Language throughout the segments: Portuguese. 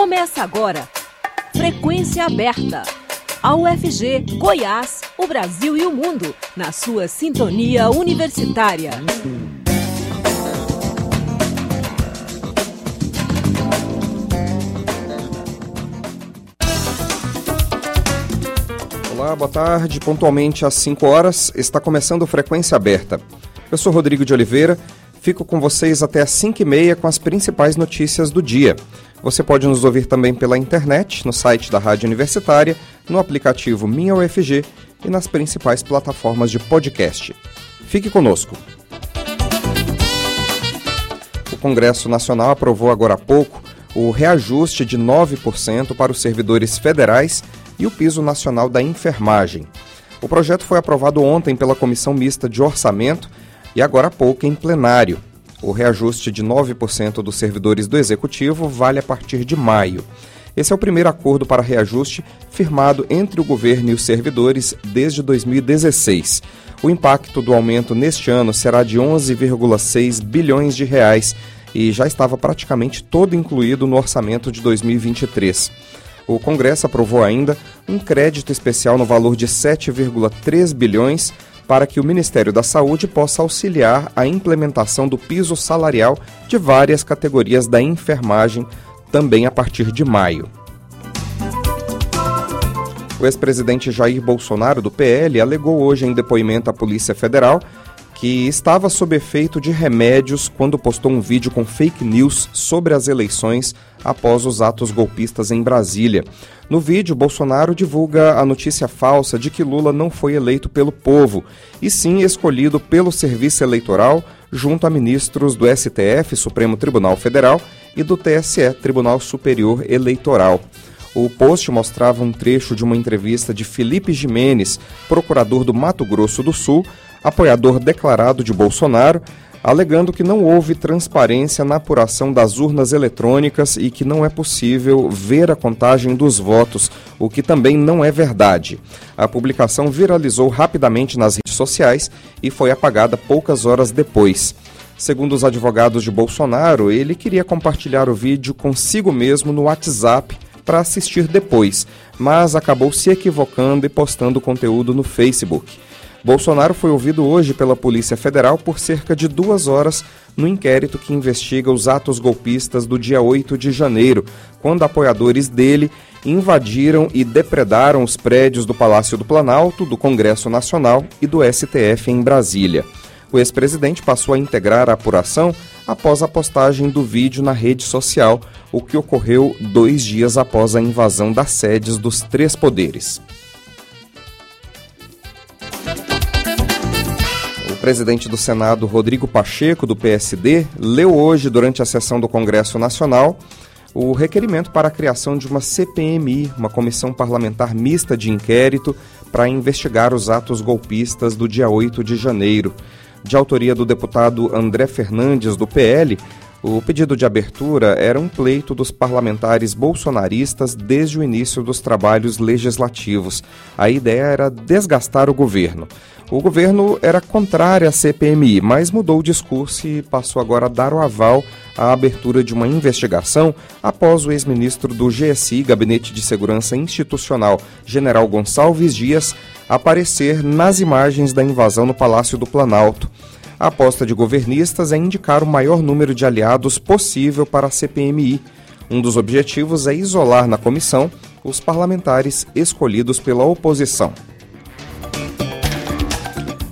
Começa agora. Frequência aberta. A UFG, Goiás, o Brasil e o mundo, na sua sintonia universitária. Olá, boa tarde. Pontualmente às 5 horas está começando Frequência Aberta. Eu sou Rodrigo de Oliveira, fico com vocês até às 5 e meia com as principais notícias do dia. Você pode nos ouvir também pela internet, no site da Rádio Universitária, no aplicativo Minha UFG e nas principais plataformas de podcast. Fique conosco. O Congresso Nacional aprovou agora há pouco o reajuste de 9% para os servidores federais e o piso nacional da enfermagem. O projeto foi aprovado ontem pela Comissão Mista de Orçamento e agora há pouco em plenário. O reajuste de 9% dos servidores do Executivo vale a partir de maio. Esse é o primeiro acordo para reajuste firmado entre o governo e os servidores desde 2016. O impacto do aumento neste ano será de 11,6 bilhões de reais e já estava praticamente todo incluído no orçamento de 2023. O Congresso aprovou ainda um crédito especial no valor de 7,3 bilhões para que o Ministério da Saúde possa auxiliar a implementação do piso salarial de várias categorias da enfermagem também a partir de maio. O ex-presidente Jair Bolsonaro, do PL, alegou hoje em depoimento à Polícia Federal que estava sob efeito de remédios quando postou um vídeo com fake news sobre as eleições após os atos golpistas em Brasília. No vídeo, Bolsonaro divulga a notícia falsa de que Lula não foi eleito pelo povo, e sim escolhido pelo Serviço Eleitoral, junto a ministros do STF, Supremo Tribunal Federal, e do TSE, Tribunal Superior Eleitoral. O post mostrava um trecho de uma entrevista de Felipe Jimenez, procurador do Mato Grosso do Sul, apoiador declarado de Bolsonaro, alegando que não houve transparência na apuração das urnas eletrônicas e que não é possível ver a contagem dos votos, o que também não é verdade. A publicação viralizou rapidamente nas redes sociais e foi apagada poucas horas depois. Segundo os advogados de Bolsonaro, ele queria compartilhar o vídeo consigo mesmo no WhatsApp para assistir depois, mas acabou se equivocando e postando o conteúdo no Facebook. Bolsonaro foi ouvido hoje pela Polícia Federal por cerca de duas horas no inquérito que investiga os atos golpistas do dia 8 de janeiro, quando apoiadores dele invadiram e depredaram os prédios do Palácio do Planalto, do Congresso Nacional e do STF em Brasília. O ex-presidente passou a integrar a apuração após a postagem do vídeo na rede social, o que ocorreu dois dias após a invasão das sedes dos três poderes. Presidente do Senado, Rodrigo Pacheco, do PSD, leu hoje, durante a sessão do Congresso Nacional, o requerimento para a criação de uma CPMI, uma comissão parlamentar mista de inquérito, para investigar os atos golpistas do dia 8 de janeiro. De autoria do deputado André Fernandes, do PL, o pedido de abertura era um pleito dos parlamentares bolsonaristas desde o início dos trabalhos legislativos. A ideia era desgastar o governo. O governo era contrário à CPMI, mas mudou o discurso e passou agora a dar o aval à abertura de uma investigação após o ex-ministro do GSI, Gabinete de Segurança Institucional, General Gonçalves Dias, aparecer nas imagens da invasão no Palácio do Planalto. A aposta de governistas é indicar o maior número de aliados possível para a CPMI. Um dos objetivos é isolar na comissão os parlamentares escolhidos pela oposição.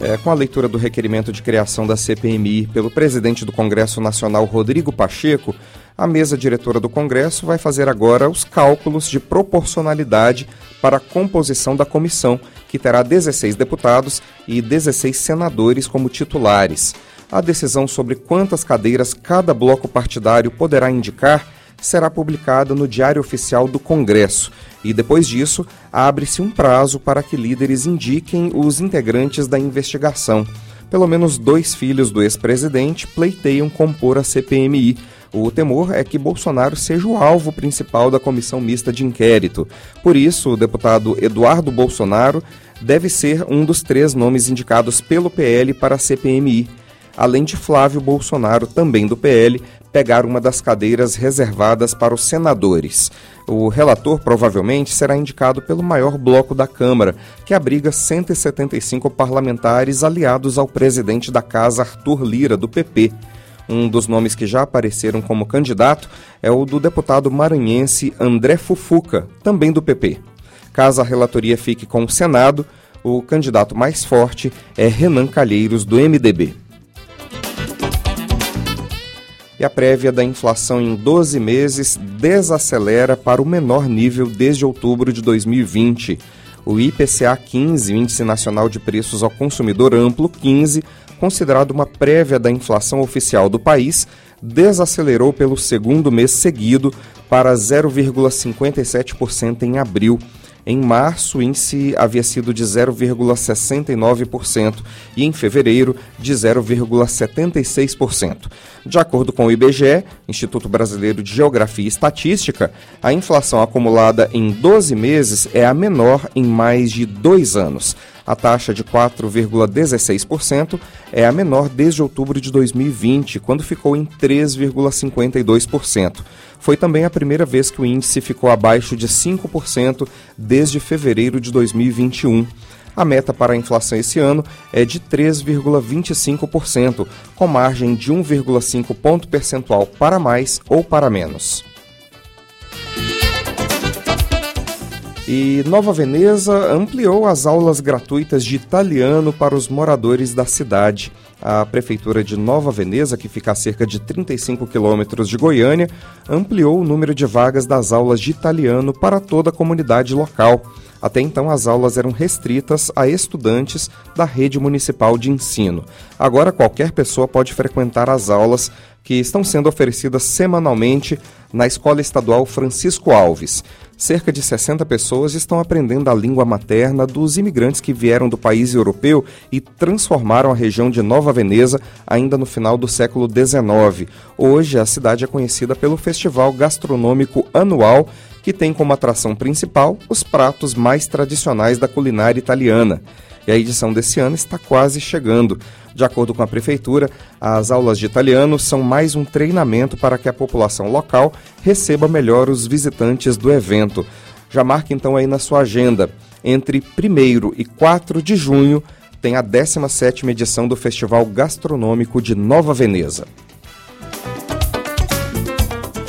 É, com a leitura do requerimento de criação da CPMI pelo presidente do Congresso Nacional, Rodrigo Pacheco, a mesa diretora do Congresso vai fazer agora os cálculos de proporcionalidade para a composição da comissão, que terá 16 deputados e 16 senadores como titulares. A decisão sobre quantas cadeiras cada bloco partidário poderá indicar será publicada no Diário Oficial do Congresso e depois disso abre-se um prazo para que líderes indiquem os integrantes da investigação. Pelo menos dois filhos do ex-presidente pleiteiam compor a CPMI. O temor é que Bolsonaro seja o alvo principal da comissão mista de inquérito. Por isso, o deputado Eduardo Bolsonaro deve ser um dos três nomes indicados pelo PL para a CPMI. Além de Flávio Bolsonaro, também do PL, pegar uma das cadeiras reservadas para os senadores. O relator provavelmente será indicado pelo maior bloco da Câmara, que abriga 175 parlamentares aliados ao presidente da Casa, Arthur Lira, do PP. Um dos nomes que já apareceram como candidato é o do deputado maranhense André Fufuca, também do PP. Caso a relatoria fique com o Senado, o candidato mais forte é Renan Calheiros, do MDB. E a prévia da inflação em 12 meses desacelera para o menor nível desde outubro de 2020. O IPCA 15, Índice Nacional de Preços ao Consumidor Amplo 15, considerado uma prévia da inflação oficial do país, desacelerou pelo segundo mês seguido para 0,57% em abril em março, o índice havia sido de 0,69% e em fevereiro de 0,76%. De acordo com o IBGE, Instituto Brasileiro de Geografia e Estatística, a inflação acumulada em 12 meses é a menor em mais de dois anos. A taxa de 4,16% é a menor desde outubro de 2020, quando ficou em 3,52%. Foi também a primeira vez que o índice ficou abaixo de 5% desde fevereiro de 2021. A meta para a inflação esse ano é de 3,25%, com margem de 1,5 ponto percentual para mais ou para menos. E Nova Veneza ampliou as aulas gratuitas de italiano para os moradores da cidade. A Prefeitura de Nova Veneza, que fica a cerca de 35 quilômetros de Goiânia, ampliou o número de vagas das aulas de italiano para toda a comunidade local. Até então, as aulas eram restritas a estudantes da rede municipal de ensino. Agora, qualquer pessoa pode frequentar as aulas que estão sendo oferecidas semanalmente na Escola Estadual Francisco Alves. Cerca de 60 pessoas estão aprendendo a língua materna dos imigrantes que vieram do país europeu e transformaram a região de Nova Veneza ainda no final do século XIX. Hoje, a cidade é conhecida pelo festival gastronômico anual que tem como atração principal os pratos mais tradicionais da culinária italiana e a edição desse ano está quase chegando. De acordo com a Prefeitura, as aulas de italiano são mais um treinamento para que a população local receba melhor os visitantes do evento. Já marque então aí na sua agenda. Entre 1 e 4 de junho tem a 17ª edição do Festival Gastronômico de Nova Veneza.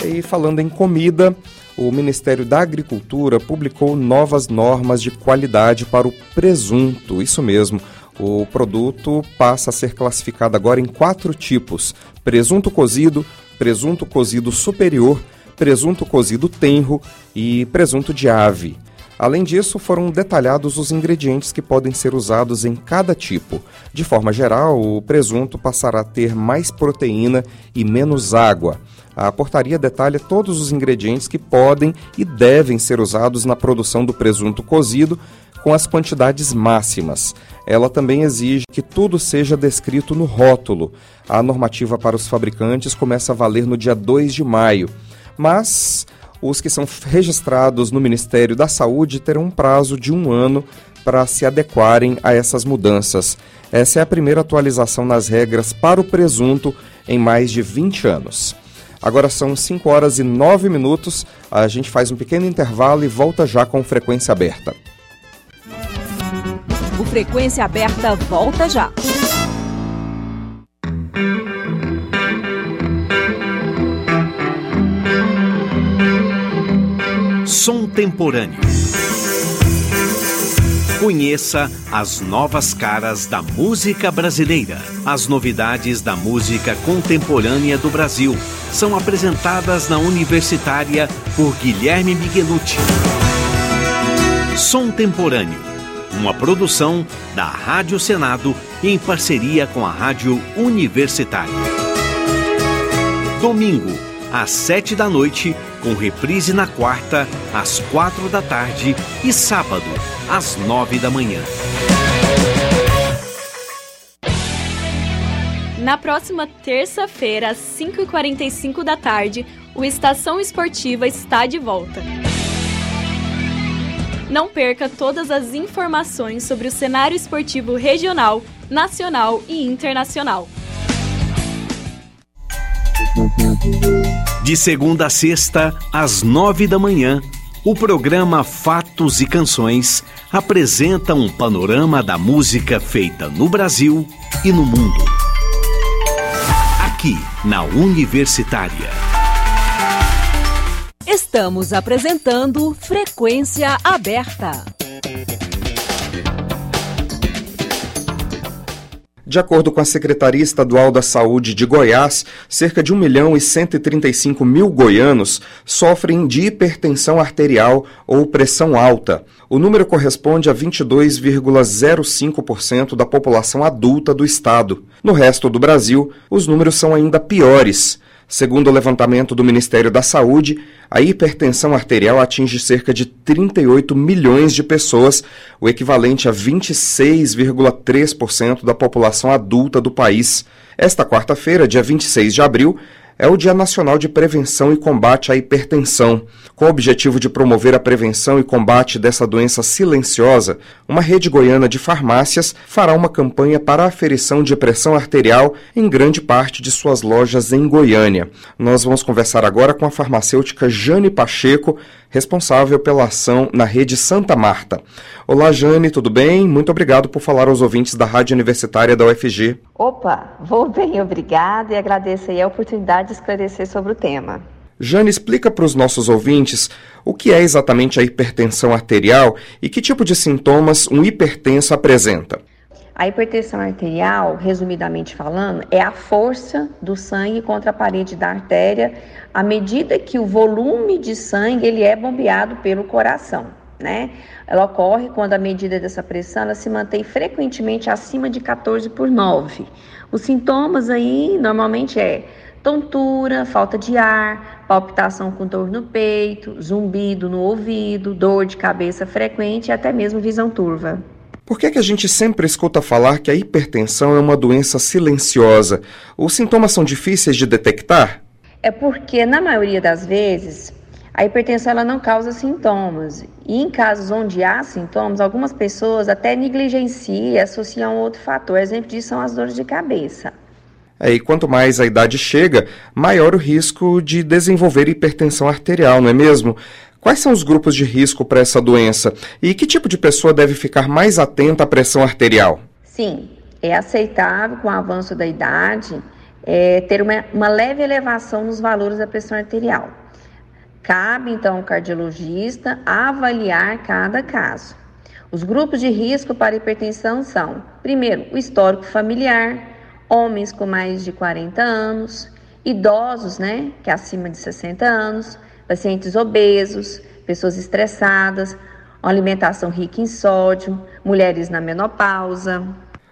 E falando em comida, o Ministério da Agricultura publicou novas normas de qualidade para o presunto. Isso mesmo. O produto passa a ser classificado agora em quatro tipos: presunto cozido, presunto cozido superior, presunto cozido tenro e presunto de ave. Além disso, foram detalhados os ingredientes que podem ser usados em cada tipo. De forma geral, o presunto passará a ter mais proteína e menos água. A portaria detalha todos os ingredientes que podem e devem ser usados na produção do presunto cozido, com as quantidades máximas. Ela também exige que tudo seja descrito no rótulo. A normativa para os fabricantes começa a valer no dia 2 de maio, mas os que são registrados no Ministério da Saúde terão um prazo de um ano para se adequarem a essas mudanças. Essa é a primeira atualização nas regras para o presunto em mais de 20 anos. Agora são 5 horas e 9 minutos. A gente faz um pequeno intervalo e volta já com frequência aberta. O Frequência Aberta volta já. Som temporâneo. Conheça as novas caras da música brasileira. As novidades da música contemporânea do Brasil são apresentadas na Universitária por Guilherme Miguelucci. Som Temporâneo, uma produção da Rádio Senado em parceria com a Rádio Universitária. Domingo, às sete da noite, com reprise na quarta, às quatro da tarde e sábado, às nove da manhã. Na próxima terça-feira, às 5h45 da tarde, o Estação Esportiva está de volta. Não perca todas as informações sobre o cenário esportivo regional, nacional e internacional. De segunda a sexta, às nove da manhã, o programa Fatos e Canções apresenta um panorama da música feita no Brasil e no mundo. Aqui, na Universitária. Estamos apresentando Frequência Aberta. De acordo com a Secretaria Estadual da Saúde de Goiás, cerca de 1 milhão e 135 mil goianos sofrem de hipertensão arterial ou pressão alta. O número corresponde a 22,05% da população adulta do estado. No resto do Brasil, os números são ainda piores. Segundo o levantamento do Ministério da Saúde, a hipertensão arterial atinge cerca de 38 milhões de pessoas, o equivalente a 26,3% da população adulta do país. Esta quarta-feira, dia 26 de abril, é o Dia Nacional de Prevenção e Combate à Hipertensão. Com o objetivo de promover a prevenção e combate dessa doença silenciosa, uma rede goiana de farmácias fará uma campanha para a aferição de pressão arterial em grande parte de suas lojas em Goiânia. Nós vamos conversar agora com a farmacêutica Jane Pacheco, responsável pela ação na rede Santa Marta. Olá, Jane, tudo bem? Muito obrigado por falar aos ouvintes da Rádio Universitária da UFG. Opa, vou bem, obrigada e agradeço a oportunidade de esclarecer sobre o tema. Jane, explica para os nossos ouvintes o que é exatamente a hipertensão arterial e que tipo de sintomas um hipertenso apresenta. A hipertensão arterial, resumidamente falando, é a força do sangue contra a parede da artéria à medida que o volume de sangue ele é bombeado pelo coração, né? Ela ocorre quando a medida dessa pressão ela se mantém frequentemente acima de 14 por 9. Os sintomas aí normalmente é tontura, falta de ar, palpitação com dor no peito, zumbido no ouvido, dor de cabeça frequente e até mesmo visão turva. Por que, é que a gente sempre escuta falar que a hipertensão é uma doença silenciosa? Os sintomas são difíceis de detectar? É porque, na maioria das vezes, a hipertensão ela não causa sintomas. E em casos onde há sintomas, algumas pessoas até negligenciam e associam outro fator. Exemplo disso são as dores de cabeça. É, e quanto mais a idade chega, maior o risco de desenvolver hipertensão arterial, não é mesmo? Quais são os grupos de risco para essa doença? E que tipo de pessoa deve ficar mais atenta à pressão arterial? Sim, é aceitável com o avanço da idade é, ter uma, uma leve elevação nos valores da pressão arterial. Cabe então ao cardiologista avaliar cada caso. Os grupos de risco para hipertensão são: primeiro, o histórico familiar, homens com mais de 40 anos, idosos, né, que é acima de 60 anos, pacientes obesos, pessoas estressadas, uma alimentação rica em sódio, mulheres na menopausa.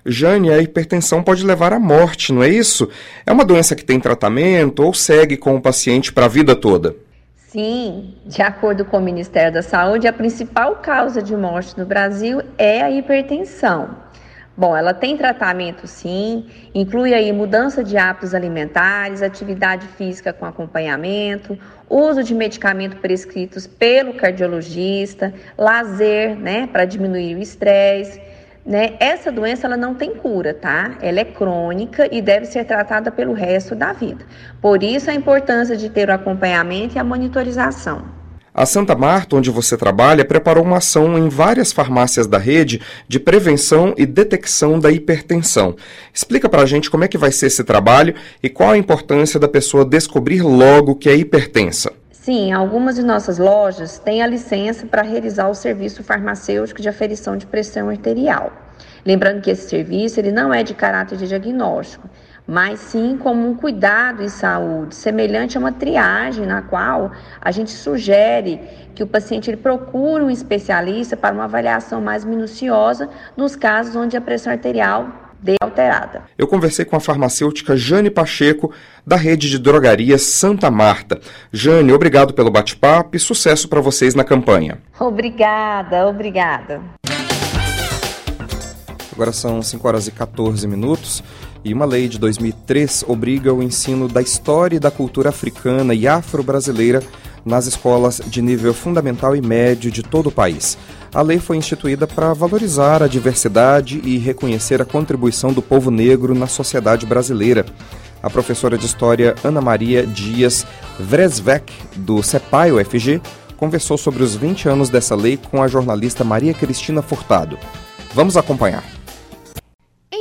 Jane, a hipertensão pode levar à morte, não é isso? É uma doença que tem tratamento ou segue com o paciente para a vida toda? Sim, de acordo com o Ministério da Saúde, a principal causa de morte no Brasil é a hipertensão. Bom, ela tem tratamento sim, inclui aí mudança de hábitos alimentares, atividade física com acompanhamento, uso de medicamentos prescritos pelo cardiologista, lazer, né, para diminuir o estresse. Né? Essa doença ela não tem cura, tá? Ela é crônica e deve ser tratada pelo resto da vida. Por isso a importância de ter o acompanhamento e a monitorização. A Santa Marta, onde você trabalha, preparou uma ação em várias farmácias da rede de prevenção e detecção da hipertensão. Explica para a gente como é que vai ser esse trabalho e qual a importância da pessoa descobrir logo que é hipertensa. Sim, algumas de nossas lojas têm a licença para realizar o serviço farmacêutico de aferição de pressão arterial. Lembrando que esse serviço ele não é de caráter de diagnóstico, mas sim como um cuidado em saúde, semelhante a uma triagem na qual a gente sugere que o paciente ele procure um especialista para uma avaliação mais minuciosa nos casos onde a pressão arterial dê alterada. Eu conversei com a farmacêutica Jane Pacheco, da rede de drogarias Santa Marta. Jane, obrigado pelo bate-papo e sucesso para vocês na campanha. Obrigada, obrigada. Agora são 5 horas e 14 minutos e uma lei de 2003 obriga o ensino da história e da cultura africana e afro-brasileira nas escolas de nível fundamental e médio de todo o país. A lei foi instituída para valorizar a diversidade e reconhecer a contribuição do povo negro na sociedade brasileira. A professora de História Ana Maria Dias Vresvec, do CEPAI UFG, conversou sobre os 20 anos dessa lei com a jornalista Maria Cristina Furtado. Vamos acompanhar.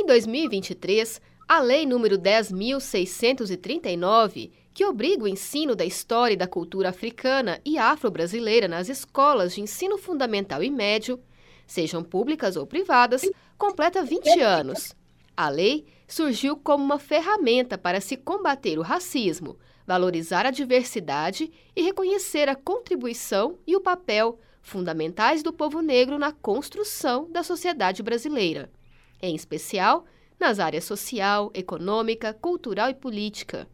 Em 2023, a Lei número 10.639, que obriga o ensino da história e da cultura africana e afro-brasileira nas escolas de ensino fundamental e médio, sejam públicas ou privadas, completa 20 anos. A lei surgiu como uma ferramenta para se combater o racismo, valorizar a diversidade e reconhecer a contribuição e o papel fundamentais do povo negro na construção da sociedade brasileira, em especial nas áreas social, econômica, cultural e política.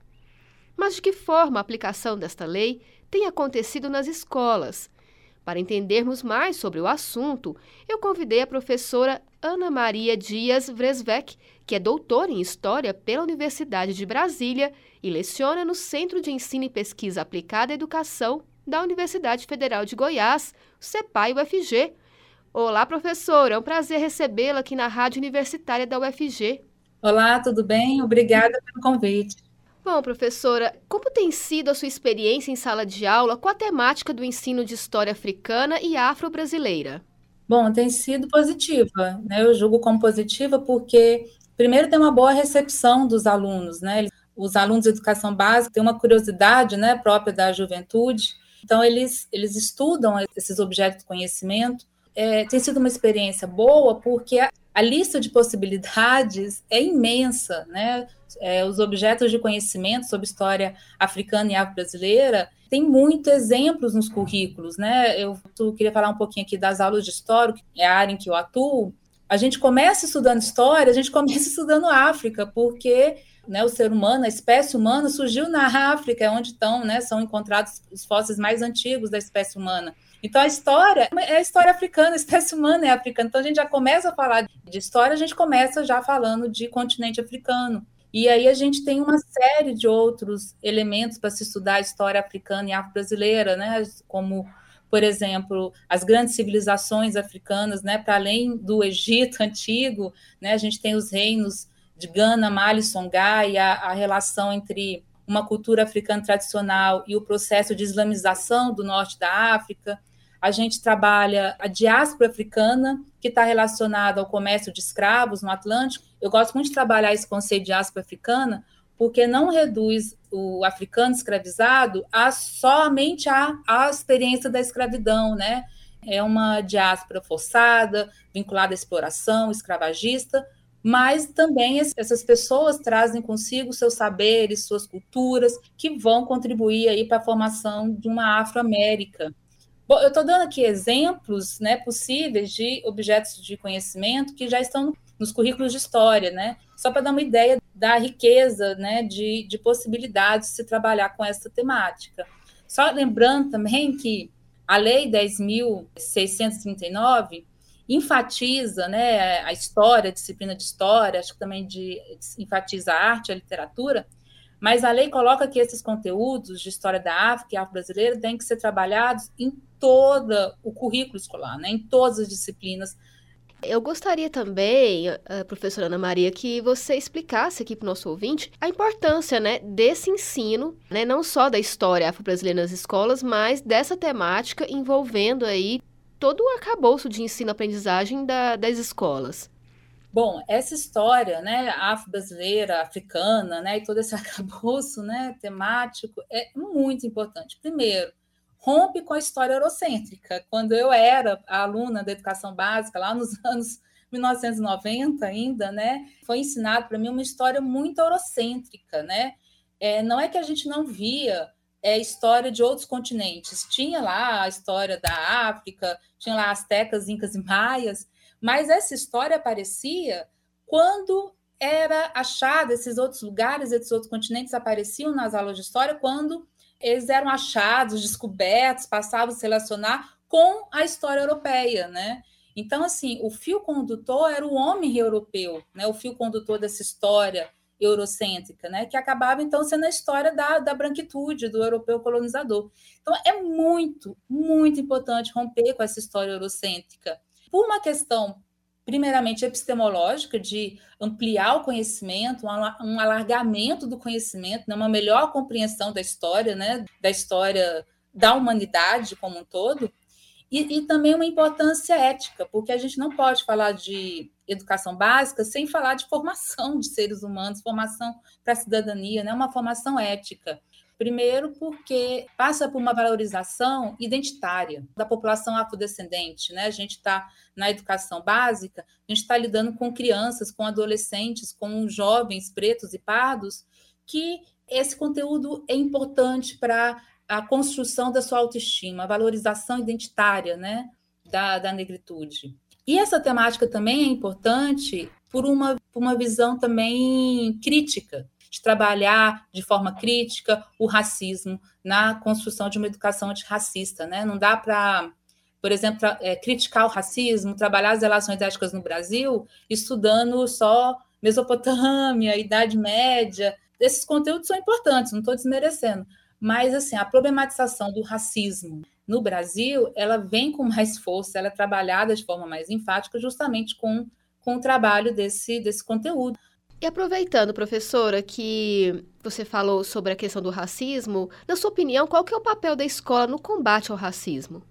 Mas de que forma a aplicação desta lei tem acontecido nas escolas? Para entendermos mais sobre o assunto, eu convidei a professora Ana Maria Dias Vresvec, que é doutora em História pela Universidade de Brasília e leciona no Centro de Ensino e Pesquisa Aplicada à Educação da Universidade Federal de Goiás, CEPAI UFG. Olá, professora, é um prazer recebê-la aqui na Rádio Universitária da UFG. Olá, tudo bem? Obrigada pelo convite. Bom, professora, como tem sido a sua experiência em sala de aula com a temática do ensino de história africana e afro-brasileira? Bom, tem sido positiva, né? Eu julgo como positiva porque, primeiro, tem uma boa recepção dos alunos, né? Os alunos de educação básica têm uma curiosidade, né, própria da juventude, então eles, eles estudam esses objetos de conhecimento. É, tem sido uma experiência boa porque a, a lista de possibilidades é imensa, né? É, os objetos de conhecimento sobre história africana e afro-brasileira tem muitos exemplos nos currículos, né? Eu queria falar um pouquinho aqui das aulas de história, que é a área em que eu atuo. A gente começa estudando história, a gente começa estudando África, porque né, o ser humano, a espécie humana surgiu na África, onde estão, né, são encontrados os fósseis mais antigos da espécie humana. Então a história é a história africana, a espécie humana é africana. Então a gente já começa a falar de história, a gente começa já falando de continente africano. E aí a gente tem uma série de outros elementos para se estudar a história africana e afro-brasileira, né? Como, por exemplo, as grandes civilizações africanas, né? Para além do Egito antigo, né? A gente tem os reinos de Gana, Mali, Songhai, e a, a relação entre uma cultura africana tradicional e o processo de islamização do norte da África. A gente trabalha a diáspora africana, que está relacionada ao comércio de escravos no Atlântico. Eu gosto muito de trabalhar esse conceito de diáspora africana, porque não reduz o africano escravizado a somente a, a experiência da escravidão, né? É uma diáspora forçada, vinculada à exploração, escravagista, mas também essas pessoas trazem consigo seus saberes, suas culturas, que vão contribuir aí para a formação de uma Afro-América, eu estou dando aqui exemplos né, possíveis de objetos de conhecimento que já estão nos currículos de história, né? Só para dar uma ideia da riqueza né, de, de possibilidades de se trabalhar com essa temática. Só lembrando também que a Lei 10.639 enfatiza né, a história, a disciplina de história, acho que também de, enfatiza a arte, a literatura, mas a lei coloca que esses conteúdos de história da África e afro-brasileira têm que ser trabalhados em todo o currículo escolar, né, em todas as disciplinas. Eu gostaria também, eh, professora Ana Maria, que você explicasse aqui para o nosso ouvinte a importância né, desse ensino, né, não só da história afro-brasileira nas escolas, mas dessa temática envolvendo aí todo o arcabouço de ensino-aprendizagem da, das escolas. Bom, essa história, né, afro-brasileira, africana, né, e todo esse arcabouço, né, temático é muito importante. Primeiro, rompe com a história eurocêntrica. Quando eu era aluna da educação básica, lá nos anos 1990 ainda, né, foi ensinado para mim uma história muito eurocêntrica, né? É, não é que a gente não via é, história de outros continentes. Tinha lá a história da África, tinha lá astecas, incas e maias, mas essa história aparecia quando era achada, esses outros lugares, esses outros continentes apareciam nas aulas de história quando eles eram achados, descobertos, passavam a se relacionar com a história europeia, né? Então, assim, o fio condutor era o homem europeu, né? O fio condutor dessa história eurocêntrica, né? Que acabava então sendo a história da, da branquitude do europeu colonizador. Então, é muito, muito importante romper com essa história eurocêntrica. Por uma questão primeiramente epistemológica, de ampliar o conhecimento, um alargamento do conhecimento, né, uma melhor compreensão da história, né, da história da humanidade como um todo, e, e, também uma importância ética, porque a gente não pode falar de educação básica sem falar de formação de seres humanos, formação para a cidadania, né? uma formação ética. Primeiro, porque passa por uma valorização identitária da população afrodescendente. Né? A gente está na educação básica, a gente está lidando com crianças, com adolescentes, com jovens pretos e pardos, que esse conteúdo é importante para a construção da sua autoestima, a valorização identitária né, da, da negritude. E essa temática também é importante por uma, por uma visão também crítica, de trabalhar de forma crítica o racismo na construção de uma educação antirracista. Né? Não dá para, por exemplo, é, criticar o racismo, trabalhar as relações éticas no Brasil, estudando só Mesopotâmia, Idade Média. Esses conteúdos são importantes, não estou desmerecendo, mas assim, a problematização do racismo no Brasil, ela vem com mais força, ela é trabalhada de forma mais enfática justamente com, com o trabalho desse, desse conteúdo. E aproveitando, professora, que você falou sobre a questão do racismo, na sua opinião, qual que é o papel da escola no combate ao racismo?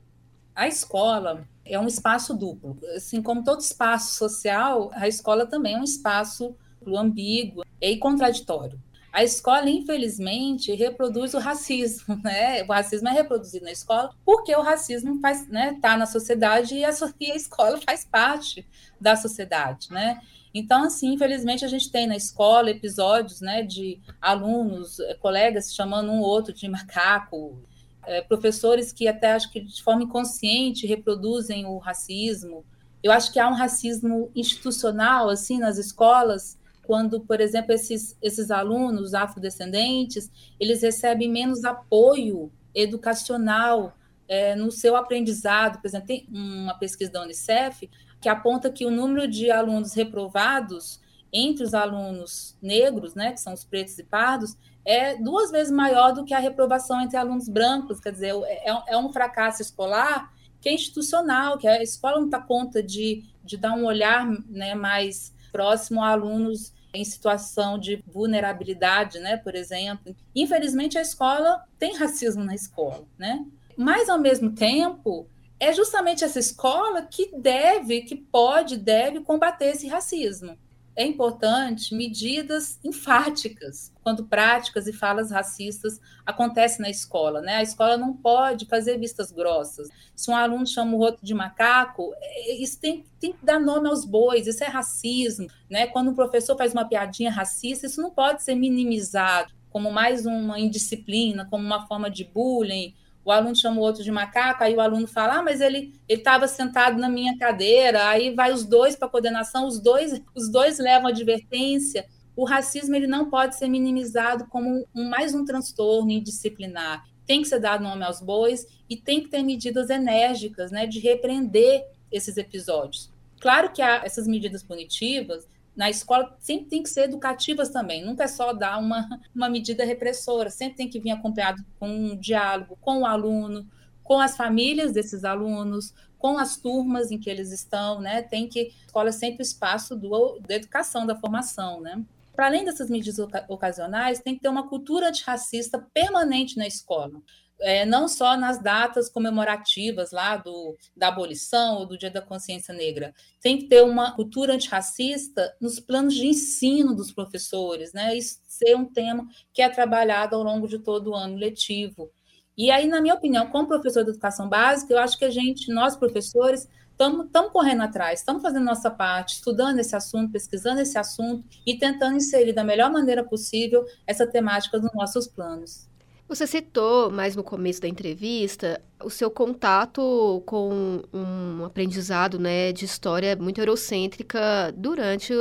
A escola é um espaço duplo. Assim como todo espaço social, a escola também é um espaço ambíguo e contraditório. A escola, infelizmente, reproduz o racismo, né? O racismo é reproduzido na escola porque o racismo está né, tá na sociedade e a, e a escola faz parte da sociedade, né? Então, assim, infelizmente, a gente tem na escola episódios né, de alunos, eh, colegas chamando um outro de macaco, é, professores que até acho que de forma inconsciente reproduzem o racismo. Eu acho que há um racismo institucional, assim, nas escolas, quando, por exemplo, esses, esses alunos afrodescendentes, eles recebem menos apoio educacional é, no seu aprendizado. Por exemplo, tem uma pesquisa da Unicef que aponta que o número de alunos reprovados entre os alunos negros, né, que são os pretos e pardos, é duas vezes maior do que a reprovação entre alunos brancos. Quer dizer, é, é um fracasso escolar que é institucional, que a escola não dá conta de, de dar um olhar né, mais próximo a alunos em situação de vulnerabilidade, né, por exemplo. Infelizmente, a escola tem racismo na escola, né? Mas, ao mesmo tempo, é justamente essa escola que deve, que pode, deve combater esse racismo é importante medidas enfáticas quando práticas e falas racistas acontecem na escola. Né? A escola não pode fazer vistas grossas. Se um aluno chama o outro de macaco, é, isso tem, tem que dar nome aos bois, isso é racismo. Né? Quando um professor faz uma piadinha racista, isso não pode ser minimizado como mais uma indisciplina, como uma forma de bullying, o aluno chama o outro de macaco, aí o aluno fala, ah, mas ele estava sentado na minha cadeira, aí vai os dois para a coordenação, os dois, os dois levam advertência. O racismo ele não pode ser minimizado como um, mais um transtorno indisciplinar. Tem que ser dado nome aos bois e tem que ter medidas enérgicas né, de repreender esses episódios. Claro que essas medidas punitivas, na escola sempre tem que ser educativas também, nunca é só dar uma, uma medida repressora, sempre tem que vir acompanhado com um diálogo com o aluno, com as famílias desses alunos, com as turmas em que eles estão, né? Tem que a escola é sempre o espaço do, da educação, da formação, né? Para além dessas medidas ocasionais, tem que ter uma cultura antirracista permanente na escola é, não só nas datas comemorativas lá do, da abolição ou do Dia da Consciência Negra. Tem que ter uma cultura antirracista nos planos de ensino dos professores, né? Isso ser um tema que é trabalhado ao longo de todo o ano letivo. E aí, na minha opinião, como professor de educação básica, eu acho que a gente, nós professores, estamos correndo atrás, estamos fazendo nossa parte, estudando esse assunto, pesquisando esse assunto e tentando inserir da melhor maneira possível essa temática nos nossos planos. Você citou mais no começo da entrevista o seu contato com um aprendizado né, de história muito eurocêntrica durante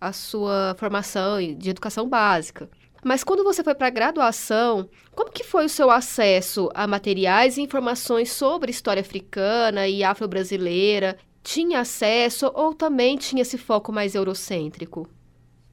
a sua formação de educação básica. Mas quando você foi para a graduação, como que foi o seu acesso a materiais e informações sobre história africana e afro-brasileira? Tinha acesso ou também tinha esse foco mais eurocêntrico?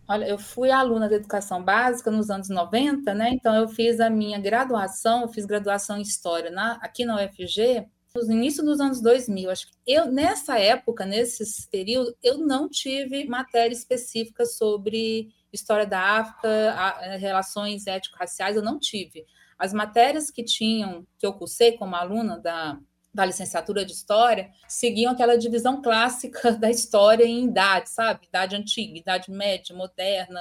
Olha, eu fui aluna de educação básica nos anos 90, né? Então eu fiz a minha graduação, eu fiz graduação em história na, aqui na UFG no início dos anos 2000. Acho que eu, nessa época, nesse período, eu não tive matéria específica sobre história da África, a, relações étnico-raciais, eu não tive. As matérias que tinham, que eu cursei como aluna da, da licenciatura de História, seguiam aquela divisão clássica da história em idade, sabe? Idade antiga, idade média, moderna.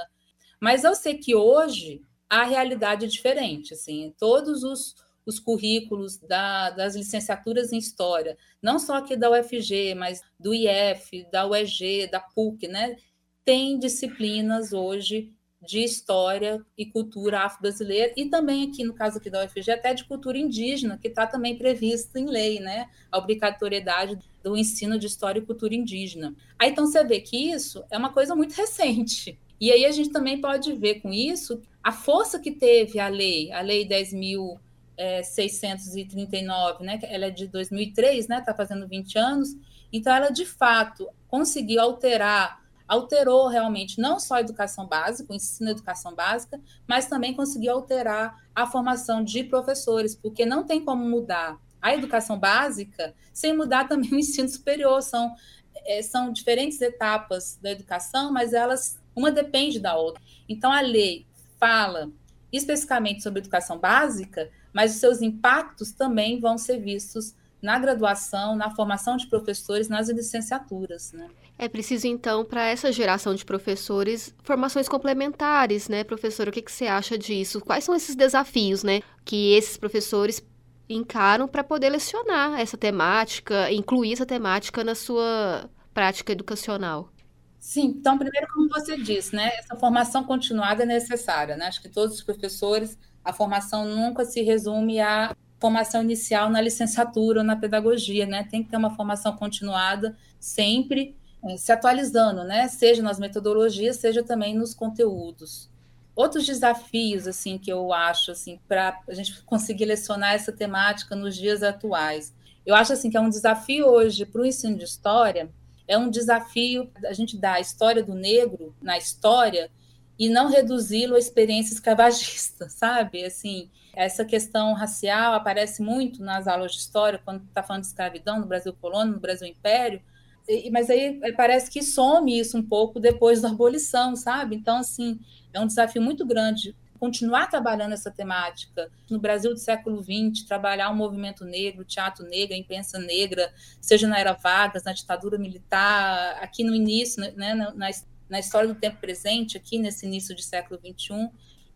Mas eu sei que hoje a realidade é diferente, assim, todos os os currículos da, das licenciaturas em História, não só aqui da UFG, mas do IF, da UEG, da PUC, né? Tem disciplinas hoje de História e Cultura afro-brasileira, e também aqui, no caso aqui da UFG, até de cultura indígena, que está também previsto em lei, né? A obrigatoriedade do ensino de História e Cultura indígena. Aí, então, você vê que isso é uma coisa muito recente. E aí a gente também pode ver com isso a força que teve a lei, a Lei 10.000 é, 639, né? Ela é de 2003, né? Está fazendo 20 anos. Então, ela de fato conseguiu alterar, alterou realmente não só a educação básica, o ensino da educação básica, mas também conseguiu alterar a formação de professores, porque não tem como mudar a educação básica sem mudar também o ensino superior. São, é, são diferentes etapas da educação, mas elas uma depende da outra. Então, a lei fala especificamente sobre educação básica, mas os seus impactos também vão ser vistos na graduação, na formação de professores, nas licenciaturas, né? É preciso, então, para essa geração de professores, formações complementares, né, professor? O que, que você acha disso? Quais são esses desafios, né, que esses professores encaram para poder lecionar essa temática, incluir essa temática na sua prática educacional? Sim, então, primeiro, como você disse, né, essa formação continuada é necessária, né? Acho que todos os professores a formação nunca se resume à formação inicial na licenciatura ou na pedagogia, né? Tem que ter uma formação continuada, sempre se atualizando, né? Seja nas metodologias, seja também nos conteúdos. Outros desafios, assim, que eu acho, assim, para a gente conseguir lecionar essa temática nos dias atuais. Eu acho, assim, que é um desafio hoje para o ensino de história, é um desafio a gente dar a história do negro na história e não reduzi-lo a experiência escravagista, sabe? Assim, essa questão racial aparece muito nas aulas de história, quando está falando de escravidão no Brasil colônia, no Brasil império, mas aí é, parece que some isso um pouco depois da abolição, sabe? Então, assim, é um desafio muito grande continuar trabalhando essa temática no Brasil do século XX, trabalhar o movimento negro, o teatro negro, a imprensa negra, seja na era Vargas, na ditadura militar, aqui no início, né, na, na na história do tempo presente, aqui nesse início de século XXI.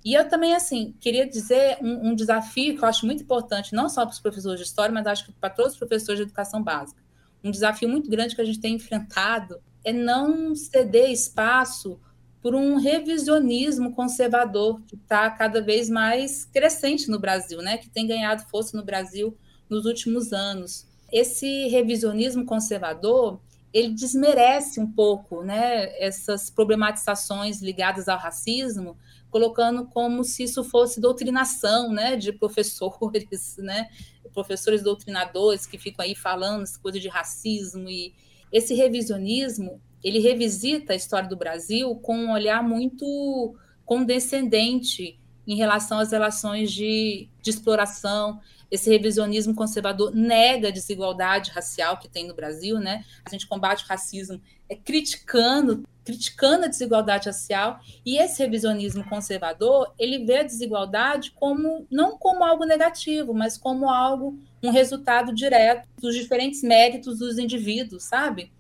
E eu também, assim, queria dizer um, um desafio que eu acho muito importante, não só para os professores de história, mas acho que para todos os professores de educação básica. Um desafio muito grande que a gente tem enfrentado é não ceder espaço por um revisionismo conservador que está cada vez mais crescente no Brasil, né? que tem ganhado força no Brasil nos últimos anos. Esse revisionismo conservador ele desmerece um pouco né, essas problematizações ligadas ao racismo, colocando como se isso fosse doutrinação né, de professores, né, professores doutrinadores que ficam aí falando essa coisa de racismo. E esse revisionismo, ele revisita a história do Brasil com um olhar muito condescendente em relação às relações de, de exploração, esse revisionismo conservador nega a desigualdade racial que tem no Brasil, né? A gente combate o racismo é criticando, criticando a desigualdade racial, e esse revisionismo conservador, ele vê a desigualdade como não como algo negativo, mas como algo um resultado direto dos diferentes méritos dos indivíduos, sabe?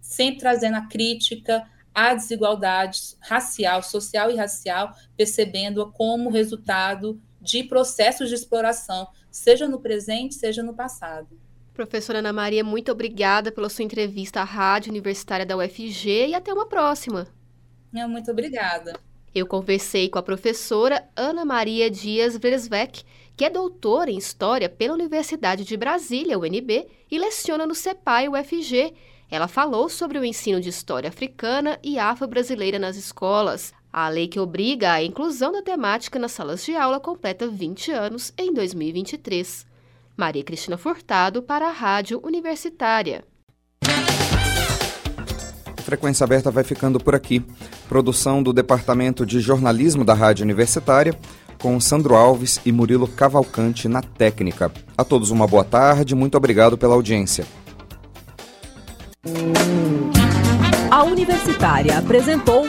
Sempre trazendo a crítica à desigualdade racial, social e racial, percebendo-a como resultado de processos de exploração, seja no presente, seja no passado. Professora Ana Maria, muito obrigada pela sua entrevista à Rádio Universitária da UFG e até uma próxima. Muito obrigada. Eu conversei com a professora Ana Maria Dias Veresvec, que é doutora em História pela Universidade de Brasília, UNB, e leciona no CEPAI UFG. Ela falou sobre o ensino de história africana e afro-brasileira nas escolas. A lei que obriga a inclusão da temática nas salas de aula completa 20 anos em 2023. Maria Cristina Furtado para a Rádio Universitária. Frequência Aberta vai ficando por aqui. Produção do Departamento de Jornalismo da Rádio Universitária, com Sandro Alves e Murilo Cavalcante na técnica. A todos uma boa tarde, muito obrigado pela audiência. A Universitária apresentou